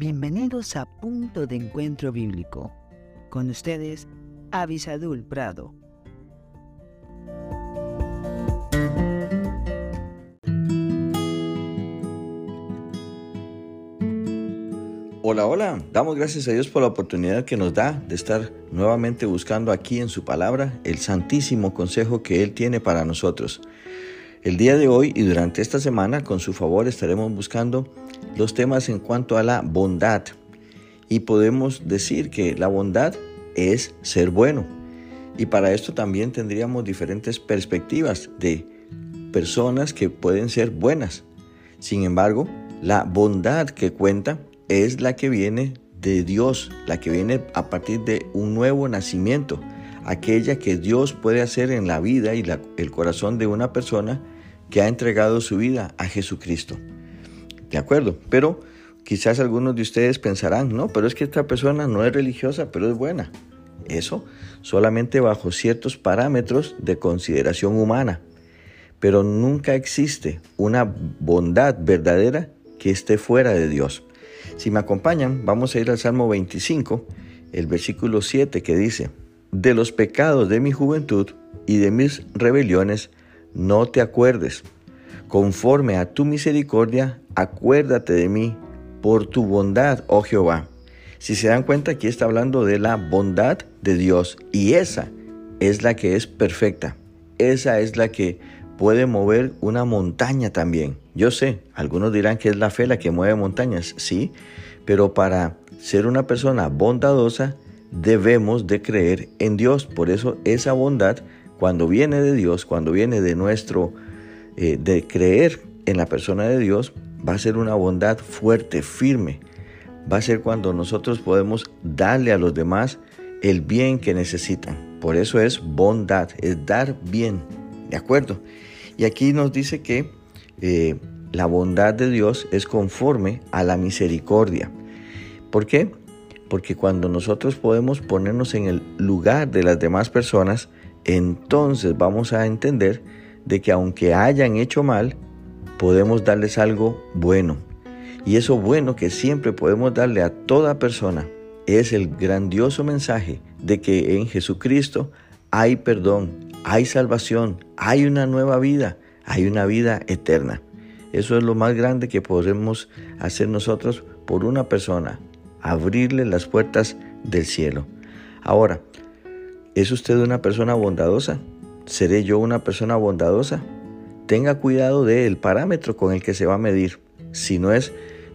Bienvenidos a Punto de Encuentro Bíblico. Con ustedes, Avisadul Prado. Hola, hola. Damos gracias a Dios por la oportunidad que nos da de estar nuevamente buscando aquí en su palabra el santísimo consejo que Él tiene para nosotros. El día de hoy y durante esta semana, con su favor, estaremos buscando los temas en cuanto a la bondad. Y podemos decir que la bondad es ser bueno. Y para esto también tendríamos diferentes perspectivas de personas que pueden ser buenas. Sin embargo, la bondad que cuenta es la que viene de Dios, la que viene a partir de un nuevo nacimiento, aquella que Dios puede hacer en la vida y el corazón de una persona que ha entregado su vida a Jesucristo. ¿De acuerdo? Pero quizás algunos de ustedes pensarán, no, pero es que esta persona no es religiosa, pero es buena. Eso solamente bajo ciertos parámetros de consideración humana. Pero nunca existe una bondad verdadera que esté fuera de Dios. Si me acompañan, vamos a ir al Salmo 25, el versículo 7 que dice, De los pecados de mi juventud y de mis rebeliones no te acuerdes. Conforme a tu misericordia, acuérdate de mí por tu bondad, oh Jehová. Si se dan cuenta, aquí está hablando de la bondad de Dios y esa es la que es perfecta. Esa es la que puede mover una montaña también. Yo sé, algunos dirán que es la fe la que mueve montañas, sí, pero para ser una persona bondadosa debemos de creer en Dios. Por eso esa bondad cuando viene de Dios, cuando viene de nuestro, eh, de creer en la persona de Dios, va a ser una bondad fuerte, firme. Va a ser cuando nosotros podemos darle a los demás el bien que necesitan. Por eso es bondad, es dar bien. ¿De acuerdo? Y aquí nos dice que eh, la bondad de Dios es conforme a la misericordia. ¿Por qué? Porque cuando nosotros podemos ponernos en el lugar de las demás personas, entonces vamos a entender de que aunque hayan hecho mal, podemos darles algo bueno. Y eso bueno que siempre podemos darle a toda persona es el grandioso mensaje de que en Jesucristo hay perdón, hay salvación, hay una nueva vida, hay una vida eterna. Eso es lo más grande que podemos hacer nosotros por una persona, abrirle las puertas del cielo. Ahora, ¿Es usted una persona bondadosa? ¿Seré yo una persona bondadosa? Tenga cuidado del parámetro con el que se va a medir. Si no es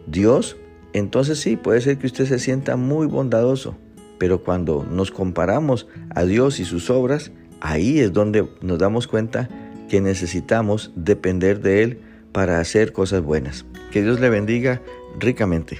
Dios, entonces sí, puede ser que usted se sienta muy bondadoso. Pero cuando nos comparamos a Dios y sus obras, ahí es donde nos damos cuenta que necesitamos depender de Él para hacer cosas buenas. Que Dios le bendiga ricamente.